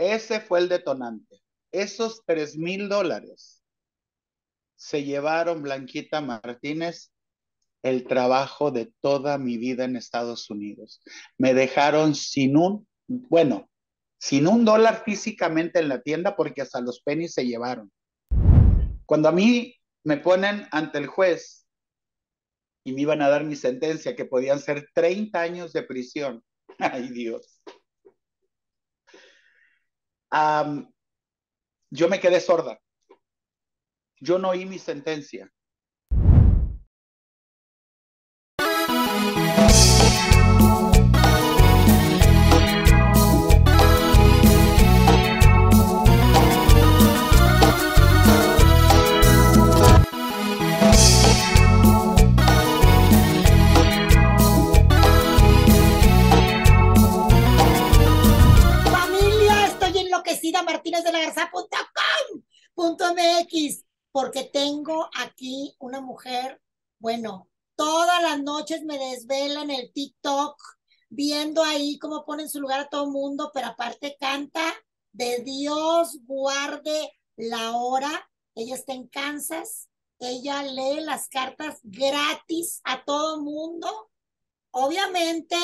ese fue el detonante. Esos tres mil dólares se llevaron Blanquita Martínez el trabajo de toda mi vida en Estados Unidos. Me dejaron sin un, bueno, sin un dólar físicamente en la tienda porque hasta los pennies se llevaron. Cuando a mí me ponen ante el juez y me iban a dar mi sentencia, que podían ser 30 años de prisión. Ay Dios. Yo me quedé sorda. Yo no oí mi sentencia. Martínez de la Garza.com.mx, porque tengo aquí una mujer, bueno, todas las noches me desvela en el TikTok, viendo ahí cómo pone en su lugar a todo mundo, pero aparte canta de Dios guarde la hora. Ella está en Kansas, ella lee las cartas gratis a todo mundo. Obviamente,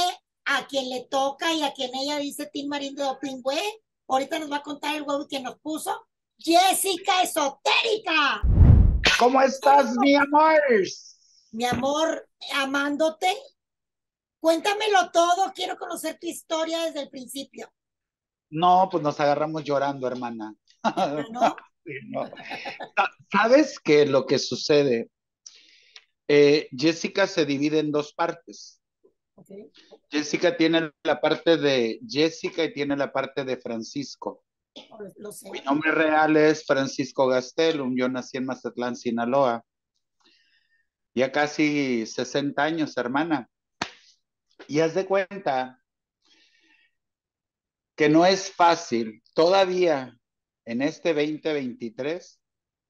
a quien le toca y a quien ella dice Tim Marín de Dopingüe, Ahorita nos va a contar el huevo que nos puso Jessica Esotérica. ¿Cómo estás, mi amor? Mi amor, amándote. Cuéntamelo todo, quiero conocer tu historia desde el principio. No, pues nos agarramos llorando, hermana. ¿No? ¿Sabes qué lo que sucede? Eh, Jessica se divide en dos partes. Jessica tiene la parte de Jessica y tiene la parte de Francisco. Oh, Mi nombre real es Francisco Gastelum. Yo nací en Mazatlán, Sinaloa. Ya casi 60 años, hermana. Y haz de cuenta que no es fácil todavía en este 2023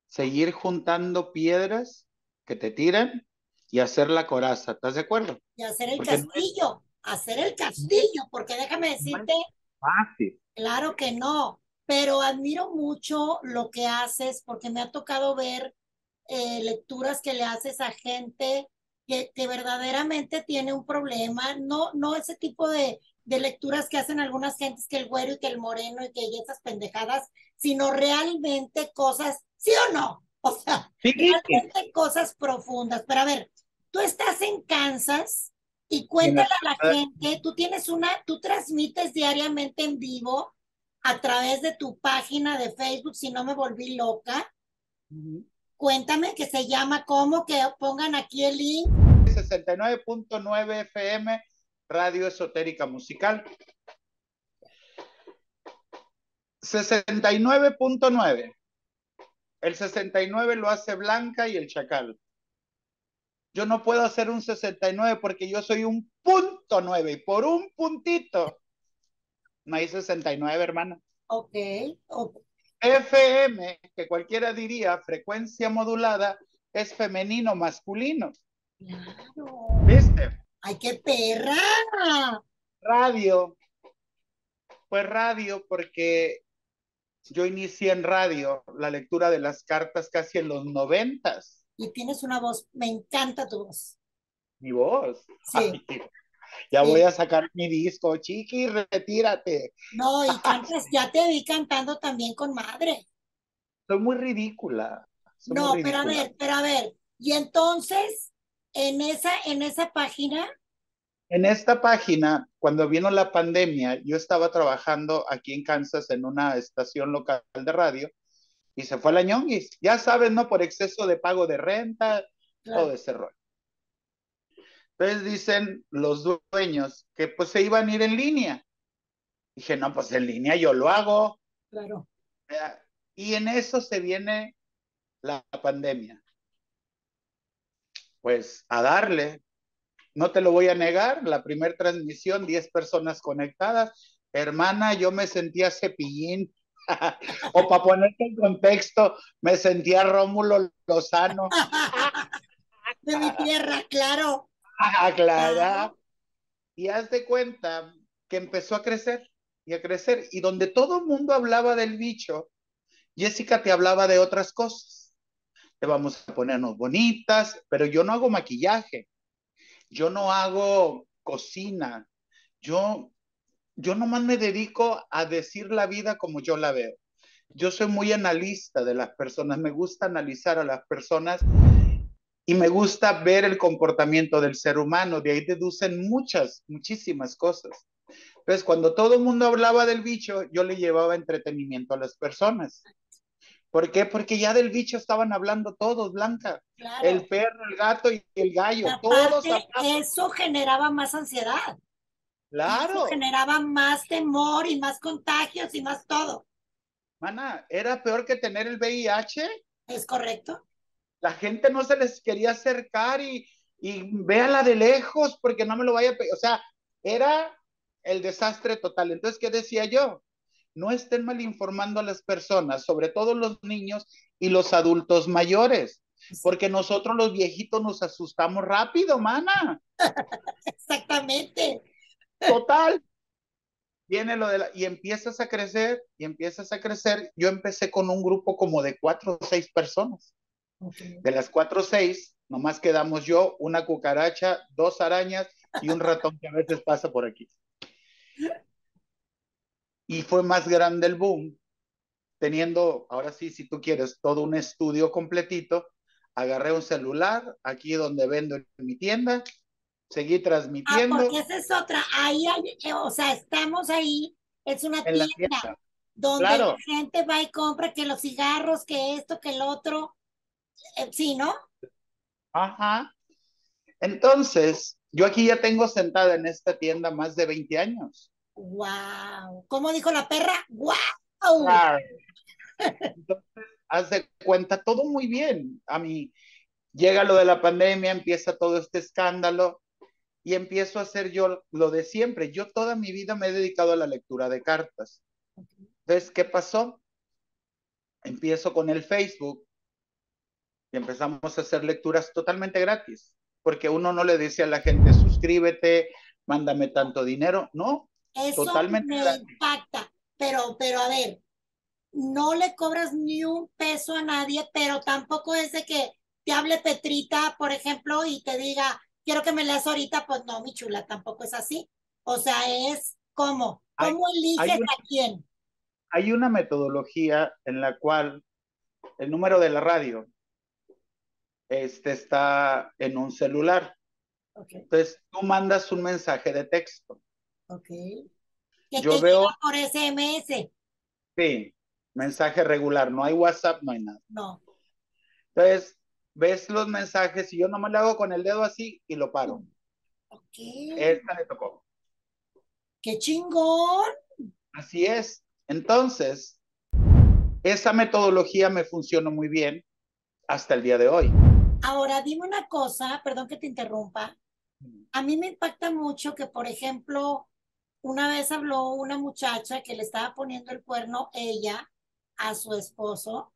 seguir juntando piedras que te tiran y hacer la coraza. ¿Estás de acuerdo? Y hacer el castillo, hacer el castillo, porque déjame decirte. fácil. Claro que no, pero admiro mucho lo que haces porque me ha tocado ver eh, lecturas que le haces a gente que, que, verdaderamente tiene un problema, no, no ese tipo de, de lecturas que hacen algunas gentes que el güero y que el moreno y que esas pendejadas, sino realmente cosas, ¿sí o no? O sea, realmente cosas profundas. Pero a ver, tú estás en Kansas y cuéntale a la gente, tú tienes una, tú transmites diariamente en vivo a través de tu página de Facebook, si no me volví loca. Cuéntame que se llama cómo, que pongan aquí el link. 69.9 FM, Radio Esotérica Musical. 69.9. El 69 lo hace Blanca y el Chacal. Yo no puedo hacer un 69 porque yo soy un punto 9 y por un puntito no hay 69, hermana. Ok. FM, que cualquiera diría frecuencia modulada, es femenino masculino. Claro. ¿Viste? ¡Ay, qué perra! Radio. Pues radio porque yo inicié en radio la lectura de las cartas casi en los noventas. Y tienes una voz, me encanta tu voz. ¿Mi voz? Sí. ya voy a sacar mi disco, chiqui, retírate. No, y cantas, ya te vi cantando también con madre. Soy muy ridícula. no, pero a ver, pero a ver, y entonces, en esa, en esa página, en esta página, cuando vino la pandemia, yo estaba trabajando aquí en Kansas en una estación local de radio y se fue a la ñonguis. Ya sabes, ¿no? Por exceso de pago de renta, todo ese rollo. Entonces dicen los dueños que pues se iban a ir en línea. Dije, no, pues en línea yo lo hago. Claro. Y en eso se viene la pandemia. Pues a darle, no te lo voy a negar, la primera transmisión, 10 personas conectadas. Hermana, yo me sentía cepillín. O para ponerte en contexto, me sentía Rómulo Lozano. de mi tierra, claro. Ah. Y haz de cuenta que empezó a crecer. y a crecer. Y donde todo el mundo hablaba del bicho, Jessica te hablaba de otras cosas. Te vamos a ponernos bonitas, pero yo no hago maquillaje, yo no hago cocina, yo, yo nomás me dedico a decir la vida como yo la veo. Yo soy muy analista de las personas, me gusta analizar a las personas y me gusta ver el comportamiento del ser humano, de ahí deducen muchas, muchísimas cosas. Entonces, cuando todo el mundo hablaba del bicho, yo le llevaba entretenimiento a las personas. ¿Por qué? Porque ya del bicho estaban hablando todos, Blanca. Claro. El perro, el gato y el gallo. todos eso generaba más ansiedad. Claro. Eso generaba más temor y más contagios y más todo. Mana, ¿era peor que tener el VIH? Es correcto. La gente no se les quería acercar y, y véala de lejos porque no me lo vaya a... O sea, era el desastre total. Entonces, ¿qué decía yo? no estén mal informando a las personas, sobre todo los niños y los adultos mayores, porque nosotros los viejitos nos asustamos rápido, mana. Exactamente. Total. Viene lo de la, y empiezas a crecer y empiezas a crecer. Yo empecé con un grupo como de cuatro o seis personas. De las cuatro o seis, nomás quedamos yo, una cucaracha, dos arañas y un ratón que a veces pasa por aquí y fue más grande el boom, teniendo, ahora sí, si tú quieres, todo un estudio completito, agarré un celular aquí donde vendo en mi tienda, seguí transmitiendo. Ah, porque esa es otra, ahí hay, eh, o sea, estamos ahí, es una tienda, donde la gente va y compra que los cigarros, que esto, que el otro, eh, sí, ¿no? Ajá. Entonces, yo aquí ya tengo sentada en esta tienda más de 20 años. Wow. ¿Cómo dijo la perra? Wow. Entonces, haz de cuenta, todo muy bien. A mí llega lo de la pandemia, empieza todo este escándalo y empiezo a hacer yo lo de siempre. Yo toda mi vida me he dedicado a la lectura de cartas. Entonces, ¿qué pasó? Empiezo con el Facebook y empezamos a hacer lecturas totalmente gratis, porque uno no le dice a la gente, suscríbete, mándame tanto dinero, no, eso Totalmente me impacta. Pero, pero a ver, no le cobras ni un peso a nadie, pero tampoco es de que te hable Petrita, por ejemplo, y te diga, quiero que me leas ahorita, pues no, mi chula, tampoco es así. O sea, es como, ¿cómo eliges a quién? Hay una metodología en la cual el número de la radio este está en un celular. Entonces, tú mandas un mensaje de texto. Ok. Que Yo veo por SMS. Sí, mensaje regular, no hay WhatsApp, no hay nada. No. Entonces, ves los mensajes y yo nomás le hago con el dedo así y lo paro. Ok. Esta le tocó. ¡Qué chingón! Así es. Entonces, esa metodología me funcionó muy bien hasta el día de hoy. Ahora, dime una cosa, perdón que te interrumpa. A mí me impacta mucho que, por ejemplo, una vez habló una muchacha que le estaba poniendo el cuerno ella a su esposo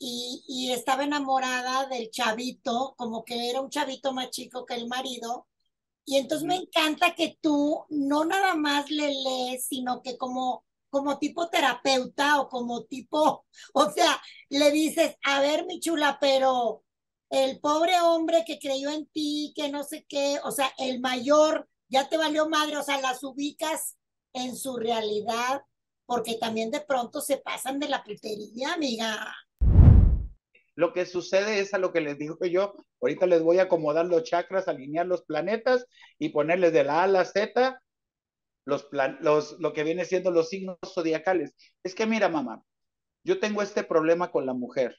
y, y, estaba enamorada del chavito, como que era un chavito más chico que el marido. Y entonces me encanta que tú no nada más le lees, sino que como, como tipo terapeuta o como tipo, o sea, le dices, a ver, mi chula, pero el pobre hombre que creyó en ti, que no sé qué, o sea, el mayor ya te valió madre, o sea, las ubicas en su realidad, porque también de pronto se pasan de la putería, amiga. Lo que sucede es a lo que les digo yo, ahorita les voy a acomodar los chakras, alinear los planetas y ponerles de la A a la Z los, plan, los lo que viene siendo los signos zodiacales. Es que mira, mamá, yo tengo este problema con la mujer.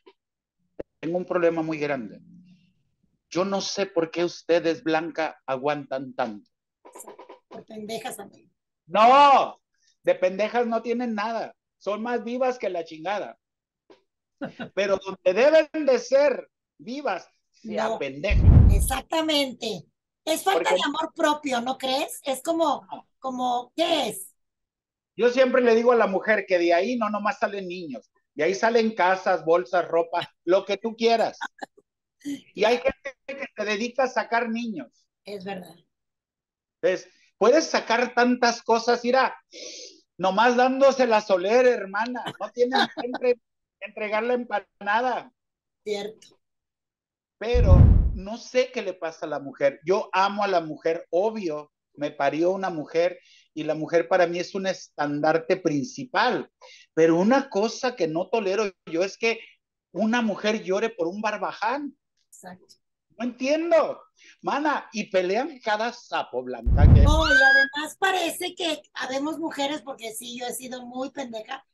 Tengo un problema muy grande. Yo no sé por qué ustedes, Blanca, aguantan tanto. Por pendejas, amigo. No, de pendejas no tienen nada. Son más vivas que la chingada. Pero donde deben de ser vivas, se no, apendejan. Exactamente. Es falta de amor propio, ¿no crees? Es como, como, ¿qué es? Yo siempre le digo a la mujer que de ahí no nomás salen niños, de ahí salen casas, bolsas, ropa, lo que tú quieras. Y hay gente que se dedica a sacar niños. Es verdad. Entonces, puedes sacar tantas cosas, mira, nomás dándose la solera, hermana. No tienen que entre, entregarle empanada. Cierto. Pero no sé qué le pasa a la mujer. Yo amo a la mujer, obvio. Me parió una mujer y la mujer para mí es un estandarte principal. Pero una cosa que no tolero yo es que una mujer llore por un barbaján. Exacto. No entiendo. Mana, y pelean cada sapo blanca. Que... No, y además parece que habemos mujeres, porque sí, yo he sido muy pendeja,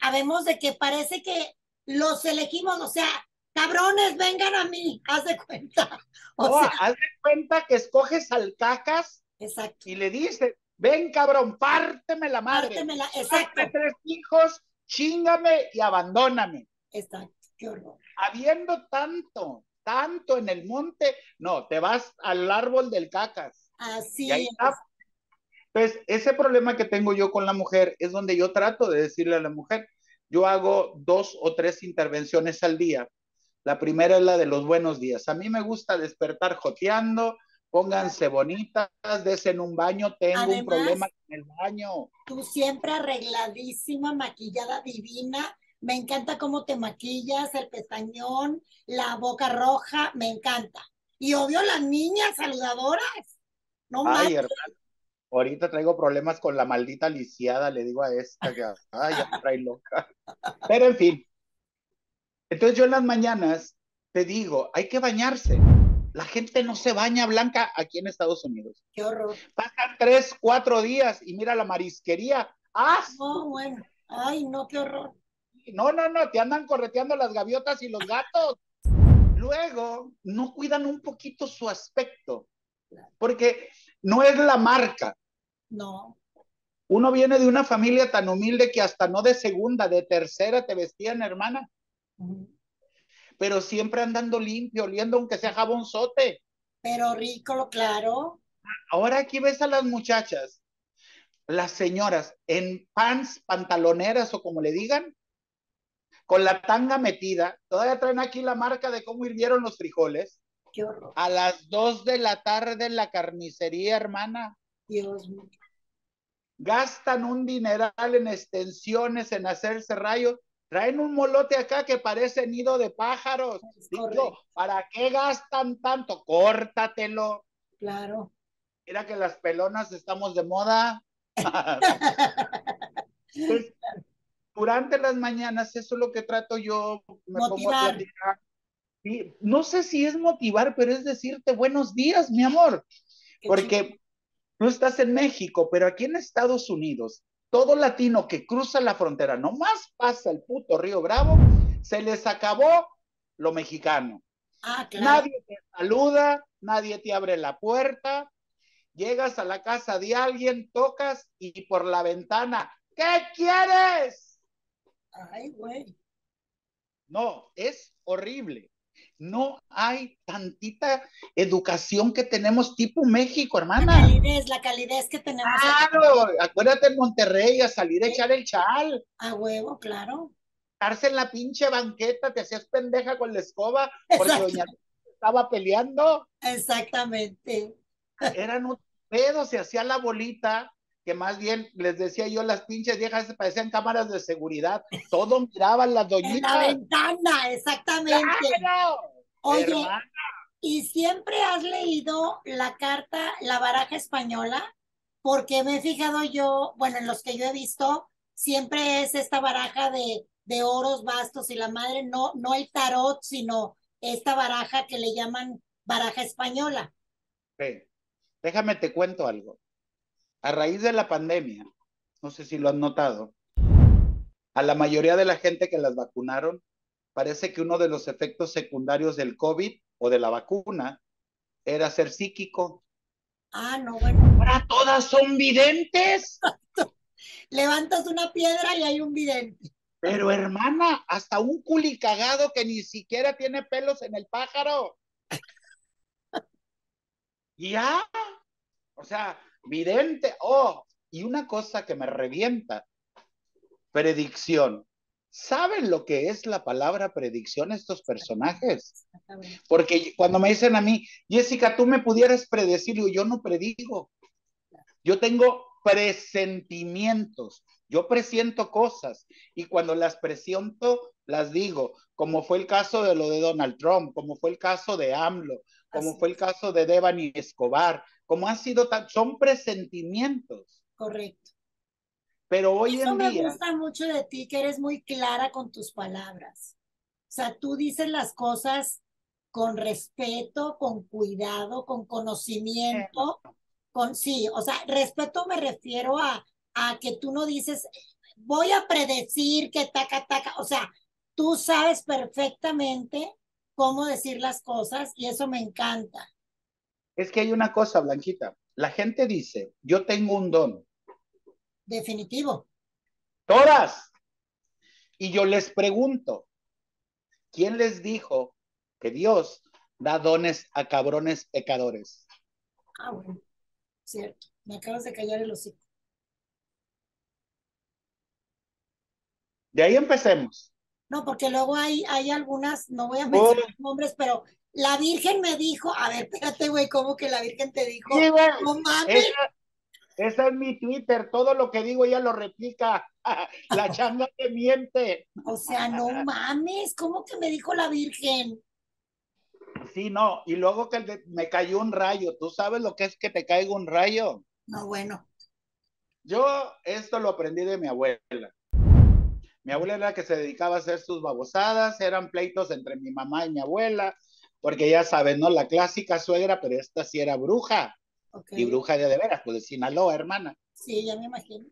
habemos de que parece que los elegimos, o sea, cabrones, vengan a mí, haz de cuenta. O no, sea, haz de cuenta que escoges al cacas exacto. y le dices, ven cabrón, párteme la madre. Pártemela, exacto. Tres hijos, chingame y abandóname. Exacto, qué horror. Habiendo tanto, tanto en el monte, no, te vas al árbol del cacas. Así Y ahí es. está. Entonces, ese problema que tengo yo con la mujer es donde yo trato de decirle a la mujer, yo hago dos o tres intervenciones al día. La primera es la de los buenos días. A mí me gusta despertar joteando, pónganse bonitas, desen un baño, tengo Además- un problema en el baño. Tú siempre arregladísima, maquillada divina. Me encanta cómo te maquillas, el pestañón, la boca roja, me encanta. Y obvio las niñas saludadoras. No Ay, manches. hermano, ahorita traigo problemas con la maldita lisiada, le digo a esta que, ay, ya me trae loca. Pero en fin. Entonces yo en las mañanas te digo, hay que bañarse. La gente no se baña blanca aquí en Estados Unidos. Qué horror. Pasan tres, cuatro días y mira la marisquería. ¡Ah! No, bueno. Ay, no, qué horror. No, no, no, te andan correteando las gaviotas y los gatos. Luego, no cuidan un poquito su aspecto, porque no es la marca. No. Uno viene de una familia tan humilde que hasta no de segunda, de tercera te vestían, hermana, pero siempre andando limpio, oliendo aunque sea jabonzote. Pero rico, claro. Ahora aquí ves a las muchachas, las señoras, en pants, pantaloneras o como le digan, con la tanga metida, todavía traen aquí la marca de cómo hirvieron los frijoles. Qué horror. A las dos de la tarde en la carnicería, hermana, Dios mío. gastan un dineral en extensiones, en hacerse rayos, traen un molote acá que parece nido de pájaros. Digo. ¿para qué gastan tanto? Córtatelo. Claro. Mira que las pelonas estamos de moda. Entonces, durante las mañanas, eso es lo que trato yo, me pongo a no sé si es motivar, pero es decirte buenos días, mi amor. Qué Porque tú estás en México, pero aquí en Estados Unidos, todo latino que cruza la frontera, nomás pasa el puto Río Bravo, se les acabó lo mexicano. Ah, claro. Nadie te saluda, nadie te abre la puerta, llegas a la casa de alguien, tocas y por la ventana, ¿qué quieres? Ay, güey. No, es horrible. No hay tantita educación que tenemos tipo México, La hermana. calidez, la calidez que tenemos aquí. Claro, acuérdate en Monterrey a salir a echar el chal, a huevo, claro. estarse en la pinche banqueta, te hacías pendeja con la escoba porque doña estaba peleando, Exactamente. eran un pedo, se hacía la bolita, que más bien les decía yo, las pinches viejas se parecían cámaras de seguridad, todo miraban las En la doñitas. ventana, exactamente. ¡Claro! Oye, Hermana, ¿y siempre has leído la carta, la baraja española? Porque me he fijado yo, bueno, en los que yo he visto, siempre es esta baraja de, de oros, bastos y la madre, no, no el tarot, sino esta baraja que le llaman baraja española. Ve, déjame te cuento algo. A raíz de la pandemia, no sé si lo has notado, a la mayoría de la gente que las vacunaron, parece que uno de los efectos secundarios del COVID o de la vacuna era ser psíquico. Ah, no, bueno, Ahora todas son videntes. levantas una piedra y hay un vidente. Pero hermana, hasta un culicagado que ni siquiera tiene pelos en el pájaro. Ya, o sea, vidente. Oh, y una cosa que me revienta, predicción. ¿Saben lo que es la palabra predicción estos personajes? Porque cuando me dicen a mí, Jessica, tú me pudieras predecir, yo no predigo. Yo tengo presentimientos. Yo presiento cosas y cuando las presiento, las digo, como fue el caso de lo de Donald Trump, como fue el caso de AMLO, como fue el caso de Devani Escobar, como ha sido tan, son presentimientos. Correcto. Pero hoy Eso en me día, gusta mucho de ti, que eres muy clara con tus palabras. O sea, tú dices las cosas con respeto, con cuidado, con conocimiento, con sí, o sea, respeto me refiero a, a que tú no dices, voy a predecir que taca, taca, o sea, tú sabes perfectamente cómo decir las cosas y eso me encanta. es que hay una cosa, Blanquita. La gente dice, yo tengo un don. Definitivo. Todas. Y yo les pregunto, ¿quién les dijo que Dios da dones a cabrones pecadores? Ah, bueno, cierto. Me acabas de callar el hocico. De ahí empecemos. No, porque luego hay, hay algunas, no voy a Oh. mencionar nombres, pero la Virgen me dijo, a ver, espérate, güey, ¿cómo que la Virgen te dijo? Sí, güey. No mames. Esa, esa es mi Twitter. Todo lo que digo ella lo replica. La changa que miente. O sea, no mames, ¿cómo que me dijo la Virgen? Sí, no. Y luego que de- me cayó un rayo. ¿Tú sabes lo que es que te caiga un rayo? No, bueno, Yo esto lo aprendí de mi abuela. Mi abuela era la que se dedicaba a hacer sus babosadas, eran pleitos entre mi mamá y mi abuela, porque ya saben, ¿no? La clásica suegra, pero esta sí era bruja, y bruja de de veras, pues de Sinaloa, hermana. Sí, ya me imagino.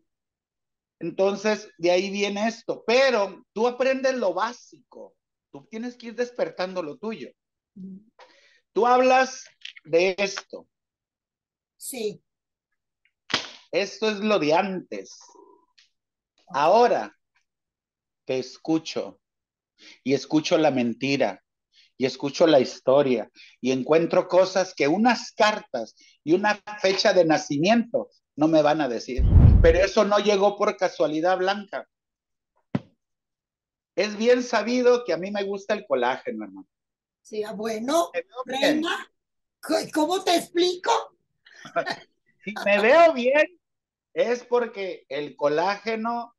Entonces, de ahí viene esto, pero tú aprendes lo básico, tú tienes que ir despertando lo tuyo. Tú hablas de esto, Sí, esto es lo de antes. Ahora te escucho y escucho la mentira y escucho la historia y encuentro cosas que unas cartas y una fecha de nacimiento no me van a decir. Pero eso no llegó por casualidad blanca. Es bien sabido que a mí me gusta el colágeno, hermano. sí, ah, bueno, reina, ¿c- ¿cómo te explico? Si me veo bien, es porque el colágeno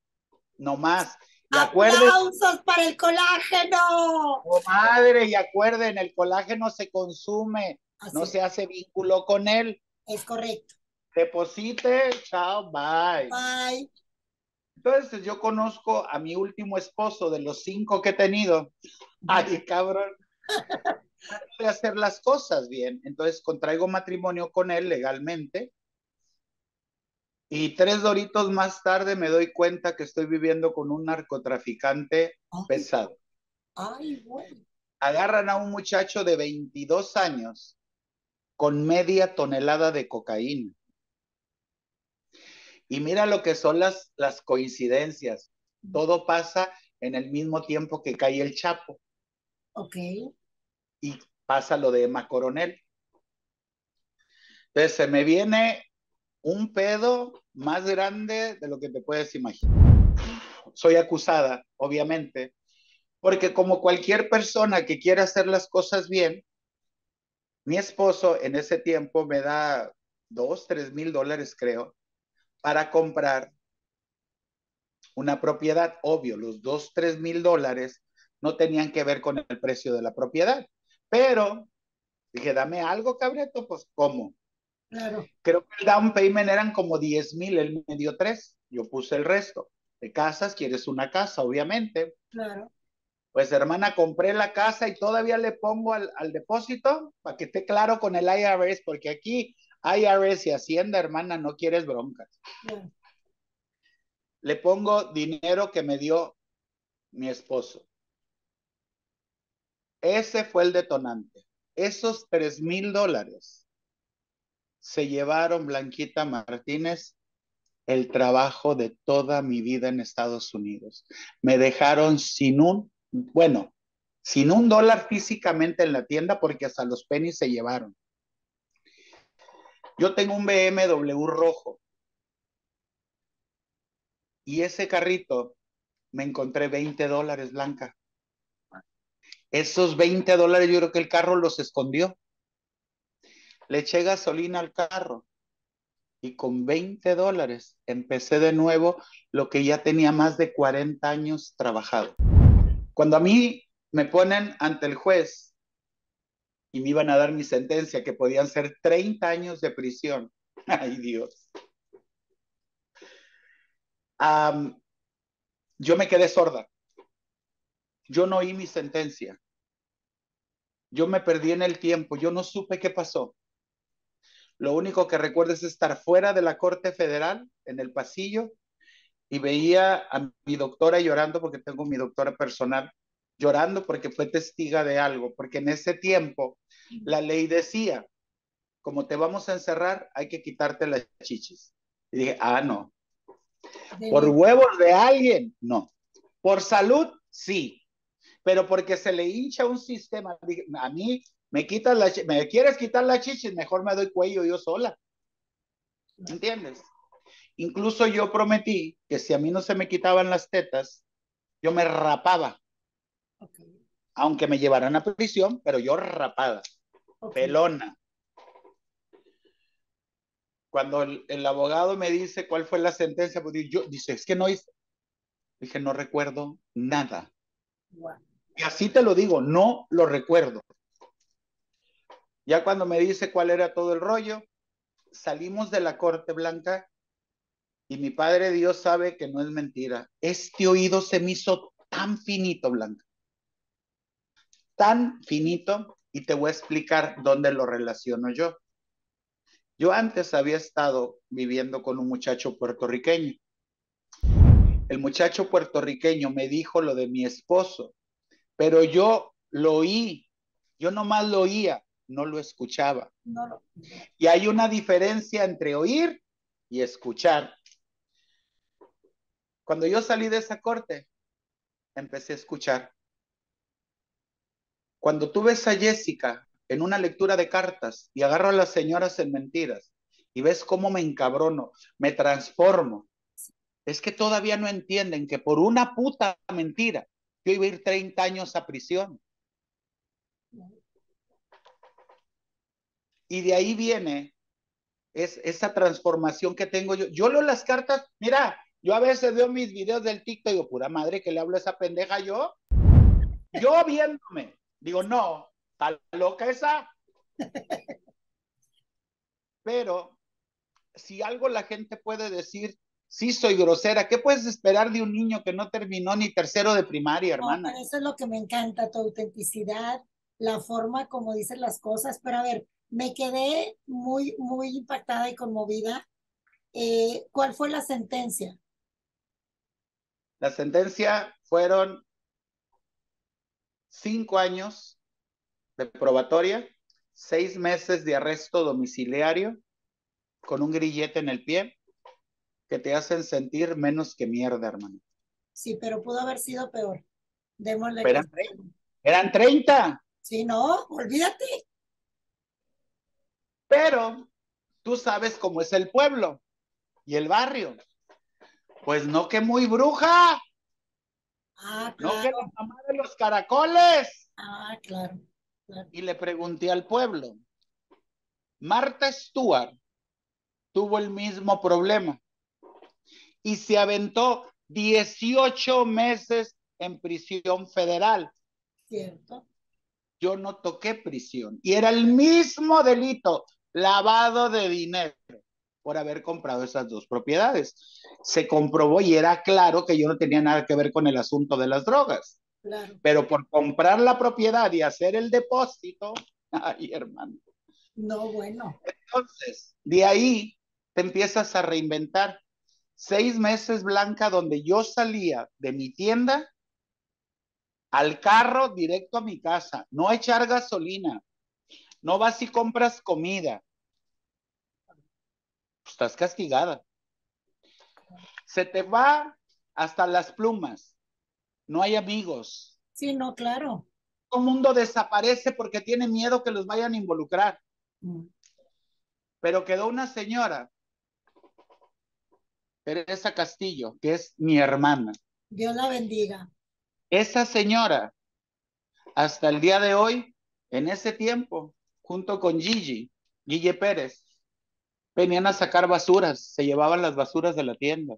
no más. Y acuerden, ¡Aplausos para el colágeno! madre, y acuerden, el colágeno se consume, Así no se hace vínculo con él. es correcto. Deposite, chao, bye. Bye. Entonces yo conozco a mi último esposo de los cinco que he tenido. Ay, cabrón. de hacer las cosas bien. Entonces contraigo matrimonio con él legalmente. Y tres doritos más tarde me doy cuenta que estoy viviendo con un narcotraficante Ay, pesado. ay, güey. Agarran a un muchacho de 22 años con media tonelada de cocaína. Y mira lo que son las, las coincidencias. Todo pasa en el mismo tiempo que cae el Chapo Ok. y pasa lo de Emma Coronel. Entonces se me viene un pedo más grande de lo que te puedes imaginar. Soy acusada, obviamente, porque como cualquier persona que quiera hacer las cosas bien, mi esposo en ese tiempo me da dos, tres mil dólares, creo, para comprar una propiedad. Obvio, los dos, tres mil dólares no tenían que ver con el precio de la propiedad, pero dije, dame algo, cabreto, pues ¿cómo? Claro. Creo que el down payment eran como 10 mil, él me dio tres, yo puse el resto. De casas, quieres una casa, obviamente. Claro. Pues hermana, compré la casa y todavía le pongo al, al depósito para que esté claro con el IRS, porque aquí IRS y Hacienda, hermana, no quieres broncas. claro. Le pongo dinero que me dio mi esposo. Ese fue el detonante. Esos tres mil dólares se llevaron Blanquita Martínez el trabajo de toda mi vida en Estados Unidos. Me dejaron sin un, bueno, sin un dólar físicamente en la tienda porque hasta los pennies se llevaron. Yo tengo un BMW rojo y ese carrito me encontré 20 dólares blanca. Esos 20 dólares yo creo que el carro los escondió. Le eché gasolina al carro y con 20 dólares empecé de nuevo lo que ya tenía más de 40 años trabajado. Cuando a mí me ponen ante el juez y me iban a dar mi sentencia, que podían ser 30 años de prisión. Ay Dios. yo me quedé sorda. Yo no oí mi sentencia. Yo me perdí en el tiempo. Yo no supe qué pasó. Lo único que recuerdo es estar fuera de la Corte Federal, en el pasillo, y veía a mi doctora llorando, porque tengo mi doctora personal, llorando porque fue testiga de algo, porque en ese tiempo la ley decía, como te vamos a encerrar, hay que quitarte las chichis. Y dije, ah, no. Por huevos de alguien, no. Por salud, sí. Pero porque se le hincha un sistema, a mí me quitas la, me quieres quitar la chichis, mejor me doy cuello yo sola. ¿Entiendes? Incluso yo prometí que si a mí no se me quitaban las tetas, yo me rapaba. Aunque me llevaran a prisión, pero yo rapada, pelona. Cuando el, abogado me dice cuál fue la sentencia, pues yo dice, es que no hice. Dije, no recuerdo nada. Y así te lo digo, no lo recuerdo. Ya cuando me dice cuál era todo el rollo, salimos de la Corte Blanca y mi Padre Dios sabe que no es mentira. Este oído se me hizo tan finito, Blanca. Tan finito y te voy a explicar dónde lo relaciono yo. Yo antes había estado viviendo con un muchacho puertorriqueño. El muchacho puertorriqueño me dijo lo de mi esposo, pero yo lo oí, yo nomás lo oía, no lo escuchaba. Y hay una diferencia entre oír y escuchar. Cuando yo salí de esa corte, empecé a escuchar. Cuando tú ves a Jessica en una lectura de cartas y agarro a las señoras en mentiras y ves cómo me encabrono, me transformo, es que todavía no entienden que por una puta mentira yo iba a ir 30 años a prisión. Y de ahí viene es, esa transformación que tengo yo. Yo leo las cartas, mira, yo a veces veo mis videos del TikTok y digo, pura madre, que le hablo a esa pendeja yo. Yo viéndome, digo, no, está loca esa. Pero si algo la gente puede decir, sí soy grosera, ¿qué puedes esperar de un niño que no terminó ni tercero de primaria, hermana? eso es lo que me encanta, tu autenticidad, la forma como dices las cosas, pero a ver, me quedé muy, muy impactada y conmovida. Eh, ¿Cuál fue la sentencia? La sentencia fueron cinco años de probatoria, seis meses de arresto domiciliario con un grillete en el pie que te hacen sentir menos que mierda, hermano. Sí, pero pudo haber sido peor. Démosle. Eran, eran 30. Sí, no, olvídate. Pero tú sabes cómo es el pueblo y el barrio. Pues no que muy bruja. Ah, claro. No que la mamá de los caracoles. Ah, claro, Y le pregunté al pueblo. Marta Stewart tuvo el mismo problema y se aventó 18 meses en prisión federal. Cierto. Yo no toqué prisión y era el mismo delito lavado de dinero por haber comprado esas dos propiedades. Se comprobó y era claro que yo no tenía nada que ver con el asunto de las drogas. Pero por comprar la propiedad y hacer el depósito, ay hermano. No, bueno. Entonces, de ahí te empiezas a reinventar. Seis meses blanca donde yo salía de mi tienda al carro directo a mi casa, no echar gasolina, no vas y compras comida. Estás castigada. Se te va hasta las plumas. No hay amigos. Sí, no, claro. Todo el mundo desaparece porque tiene miedo que los vayan a involucrar. Mm. Pero quedó una señora, Teresa Castillo, que es mi hermana. Dios la bendiga. Esa señora, hasta el día de hoy, en ese tiempo, junto con Gigi, Gigi Pérez, venían a sacar basuras, se llevaban las basuras de la tienda.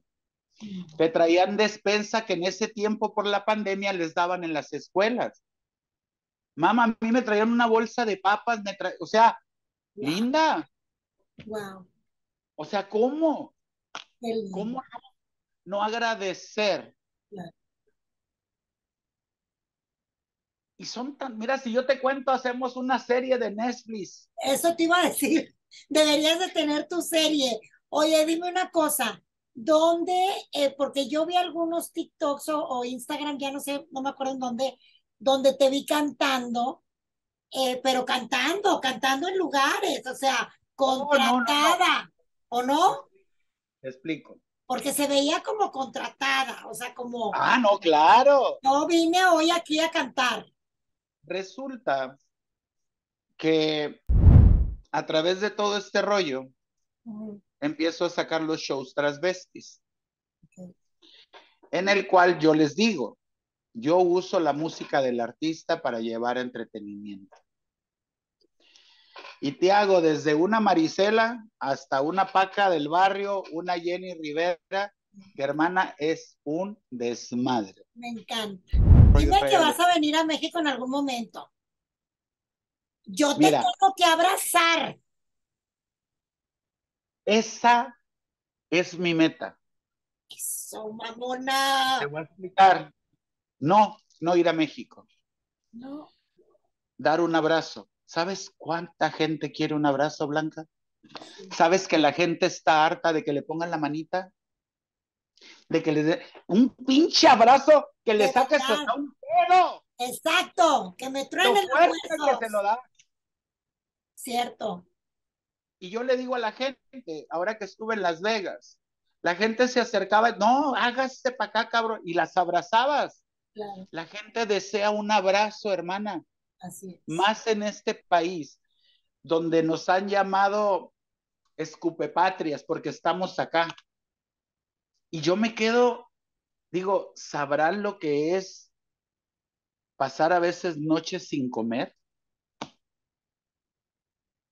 Te traían despensa que en ese tiempo por la pandemia les daban en las escuelas. Mamá, a mí me traían una bolsa de papas, me tra... o sea, linda. Wow. O sea, ¿cómo? ¿Cómo no, no agradecer? Claro. Y son tan, mira, si yo te cuento, hacemos una serie de Netflix. Eso te iba a decir. Deberías de tener tu serie. Oye, dime una cosa. ¿Dónde? eh, porque yo vi algunos TikToks o, o Instagram, ya no sé, no me acuerdo en dónde, donde te vi cantando, eh, pero cantando, cantando en lugares, o sea, no, no, no. contratada, ¿o no? Te explico. Porque se veía como contratada, o sea, como Ah, no, claro. yo vine hoy aquí a cantar. Resulta que a través de todo este rollo empiezo a sacar los shows transvestis, ok. en el cual yo les digo, yo uso la música del artista para llevar entretenimiento. Y te hago desde una Marisela hasta una Paca del barrio, una Jenny Rivera, que hermana es un desmadre. Me encanta. Dime que vas a venir a México en algún momento. Yo te Mira. tengo que abrazar. Esa es mi meta. Eso, mamona. Te voy a explicar. No, no ir a México. No, dar un abrazo. ¿Sabes cuánta gente quiere un abrazo, Blanca? ¿Sabes que la gente está harta de que le pongan la manita? De que le dé un pinche abrazo que le saques hasta un pedo. exacto, que me Lo truenen los fuerte que huesos. se lo da. Cierto. Y yo le digo a la gente, ahora que estuve en Las Vegas, la gente se acercaba, no, hágase para acá, cabrón, y las abrazabas. Claro, La gente desea un abrazo, hermana. así es. más en este país donde nos han llamado escupepatrias porque estamos acá. Y yo me quedo, digo, ¿sabrán lo que es pasar a veces noches sin comer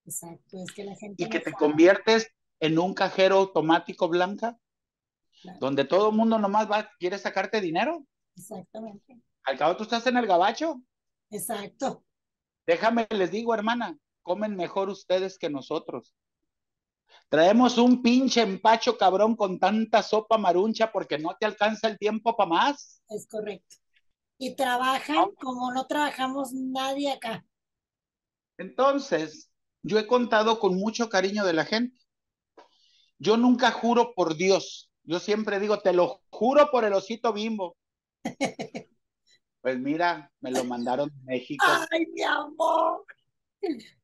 Exacto, es que la gente y que te conviertes en un cajero automático blanca Claro. donde todo el mundo nomás va, quiere sacarte dinero? Exactamente, Al cabo tú estás en el gabacho. exacto. Déjame, les digo, hermana, comen mejor ustedes que nosotros. Traemos un pinche empacho cabrón con tanta sopa maruncha porque no te alcanza el tiempo para más. Es correcto. Y trabajan como no trabajamos nadie acá. Entonces, yo he contado con mucho cariño de la gente. Yo nunca juro por Dios. Yo siempre digo, te lo juro por el osito bimbo. Pues mira, me lo mandaron de México. Ay, mi amor.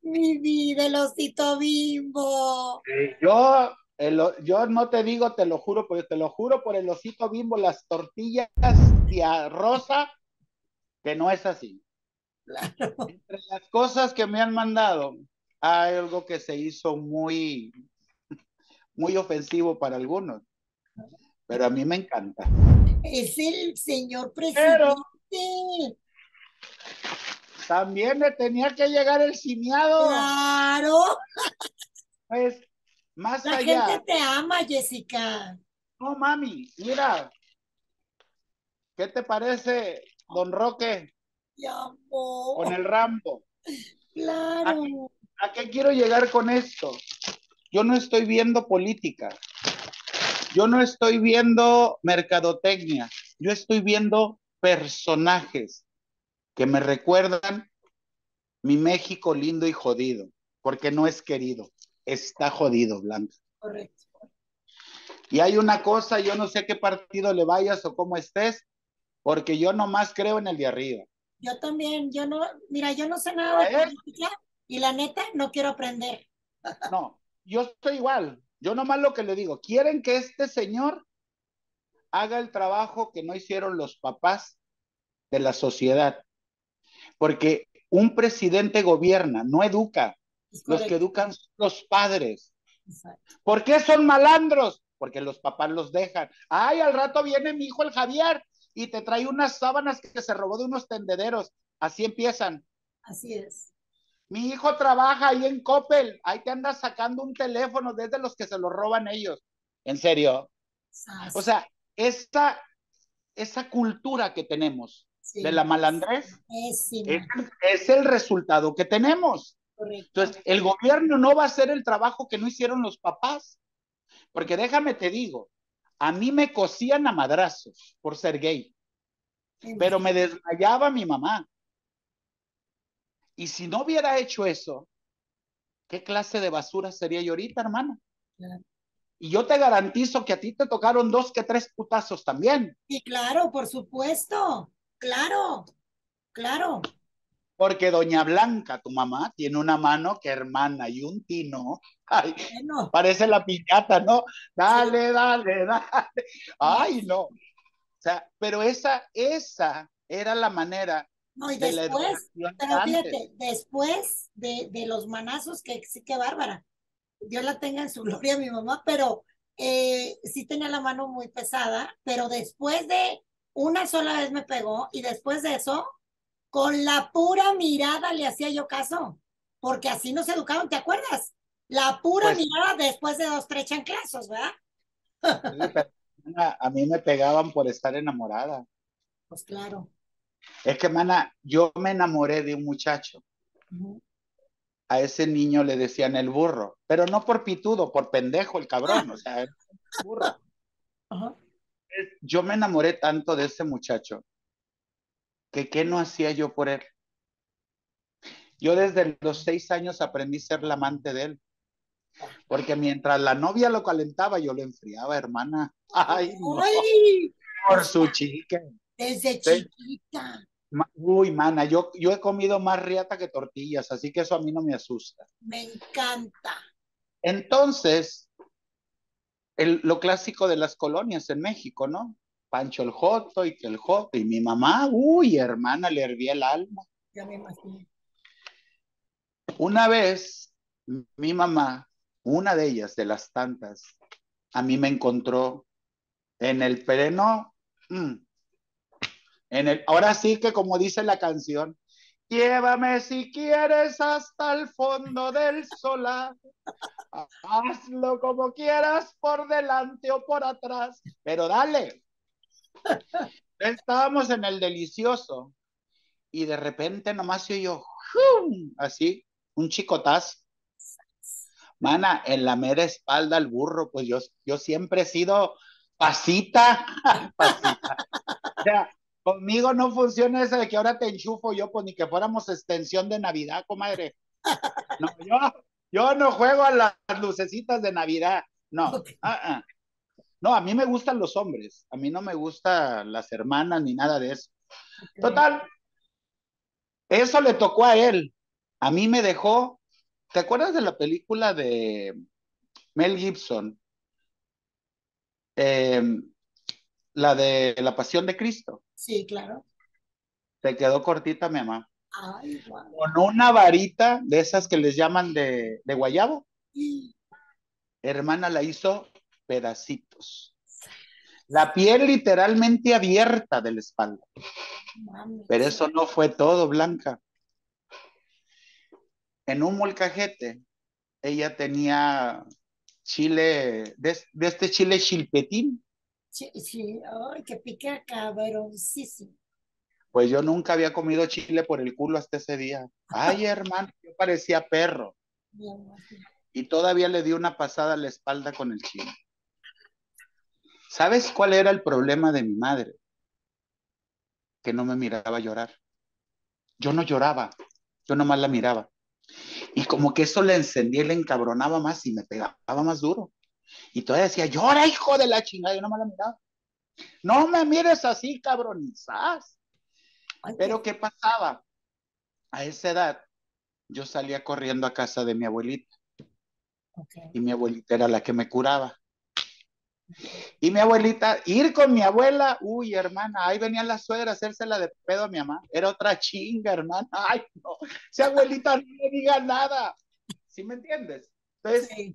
Mi vida, el osito bimbo. Yo, el yo no te digo, te lo juro, porque te lo juro por el osito bimbo, las tortillas tía Rosa, que no es así. Claro. Entre las cosas que me han mandado, hay algo que se hizo muy, muy ofensivo para algunos, pero a mí me encanta. Es el señor Pero- presidente. También le tenía que llegar el cineado, Claro. pues, más La allá. gente te ama, Jessica. No, mami, mira, ¿qué te parece, don Roque, con el Rambo? Claro. ¿A qué quiero llegar con esto? Yo no estoy viendo política. Yo no estoy viendo mercadotecnia. Yo estoy viendo personajes que me recuerdan mi México lindo y jodido, porque no es querido, está jodido, Blanca. Correcto. Y hay una cosa, yo no sé qué partido le vayas o cómo estés, porque yo nomás creo en el de arriba. Yo también, yo no, mira, yo no sé nada de política y la neta no quiero aprender. No, yo estoy igual. Yo nomás lo que le digo, quieren que este señor haga el trabajo que no hicieron los papás de la sociedad. Porque un presidente gobierna, no educa. Los que educan son los padres. Exacto. ¿Por qué son malandros? Porque los papás los dejan. Ay, al rato viene mi hijo el Javier y te trae unas sábanas que se robó de unos tendederos. Así empiezan. Así es. Mi hijo trabaja ahí en Coppel, ahí te andas sacando un teléfono desde los que se lo roban ellos. ¿En serio? O sea, esta, esa cultura que tenemos de la malandrés es, es, el resultado que tenemos. Entonces, el gobierno no va a hacer el trabajo que no hicieron los papás. Porque déjame te digo, a mí me cosían a madrazos por ser gay, pero me desmayaba mi mamá. Y si no hubiera hecho eso, ¿qué clase de basura sería yo ahorita, hermana? Y yo te garantizo que a ti te tocaron dos que tres putazos también. Y claro, por supuesto, claro, claro. Porque doña Blanca, tu mamá, tiene una mano que hermana y un tino. Ay, parece la piñata, ¿no? Dale, dale, dale. Ay, no. O sea, pero esa, esa era la manera no, y después, pero fíjate, después de, de, los manazos, que sí que bárbara, Dios la tenga en su gloria mi mamá, pero eh, sí tenía la mano muy pesada, pero después de una sola vez me pegó y después de eso con la pura mirada le hacía yo caso, porque así nos educaron, ¿te acuerdas? La pura pues mirada después de dos, tres chanclazos, ¿verdad? a mí me pegaban por estar enamorada. Pues claro. Es que, mana, yo me enamoré de un muchacho. A ese niño le decían el burro, pero no por pitudo, por pendejo el cabrón, o sea, el burro. Yo me enamoré tanto de ese muchacho que qué no hacía yo por él. Yo desde los seis años aprendí a ser la amante de él. Porque mientras la novia lo calentaba, yo lo enfriaba, hermana. Ay, por su chica. Desde chiquita. Uy, mana, yo, yo he comido más riata que tortillas, así que eso a mí no me asusta. Me encanta. Entonces, el, lo clásico de las colonias en México, ¿no? Pancho el Joto y que el Joto. Y mi mamá, uy, hermana, le hervía el alma. Ya me imagino. Una vez, mi mamá, una de ellas, de las tantas, a mí me encontró en el pereno, mm, en el, ahora sí que como dice la canción, llévame si quieres hasta el fondo del solar, hazlo como quieras por delante o por atrás, pero dale, Estábamos en el delicioso y de repente nomás se oyó así, un chicotazo. Mana, en la mera espalda al burro, pues yo, yo siempre he sido pasita, pasita. O sea, conmigo no funciona eso de que ahora te enchufo yo, pues ni que fuéramos extensión de Navidad, comadre. No, yo, yo no juego a las lucecitas de Navidad, no. Uh no, a mí me gustan los hombres, a mí no me gustan las hermanas ni nada de eso. Total, eso le tocó a él. A mí me dejó, ¿te acuerdas de la película de Mel Gibson? Em, la de La Pasión de Cristo. Sí, claro. Te quedó cortita, mi mamá. Ay, Con una varita de esas que les llaman de, de guayabo. Hermana la hizo pedacitos. La piel literalmente abierta de la espalda. Pero eso no fue todo, Blanca. En un molcajete, ella tenía chile, de, este chile chilpetín. Sí, sí, ay, que pica cabroncísimo. Pues yo nunca había comido chile por el culo hasta ese día. Ay, hermano, yo parecía perro. Y todavía le di una pasada a la espalda con el chile. ¿Sabes cuál era el problema de mi madre? Que no me miraba llorar. Yo no lloraba, yo nomás la miraba. Y como que eso le encendía y le encabronaba más y me pegaba más duro. Y todavía decía, llora, hijo de la chingada, yo nomás la miraba. No me mires así, cabronizás. Pero ¿qué pasaba? A esa edad, yo salía corriendo a casa de mi abuelita. Y mi abuelita era la que me curaba. Y mi abuelita, ir con mi abuela, uy, hermana, ahí venía la suegra a hacérsela de pedo a mi mamá. Era otra chinga, hermana. Ay, no, si abuelita no me diga nada. ¿Sí me entiendes? Entonces,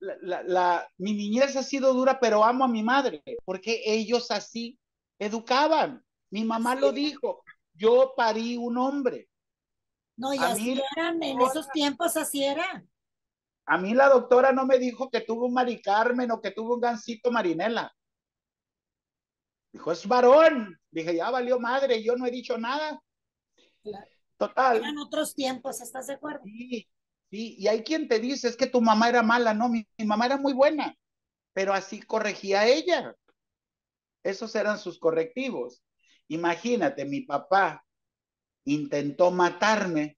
la, la, mi niñez ha sido dura, pero amo a mi madre, porque ellos así educaban. Mi mamá lo dijo, yo parí un hombre. No, y así eran, en esos tiempos así era. A mí la doctora no me dijo que tuvo un Mari Carmen o que tuvo un gancito Marinela. Dijo, es varón. Dije, ya valió madre, yo no he dicho nada. Total. Eran otros tiempos, ¿estás de acuerdo? Sí, sí, y hay quien te dice, es que tu mamá era mala, no, mi, mi mamá era muy buena, pero así corregía a ella. Esos eran sus correctivos. Imagínate, mi papá intentó matarme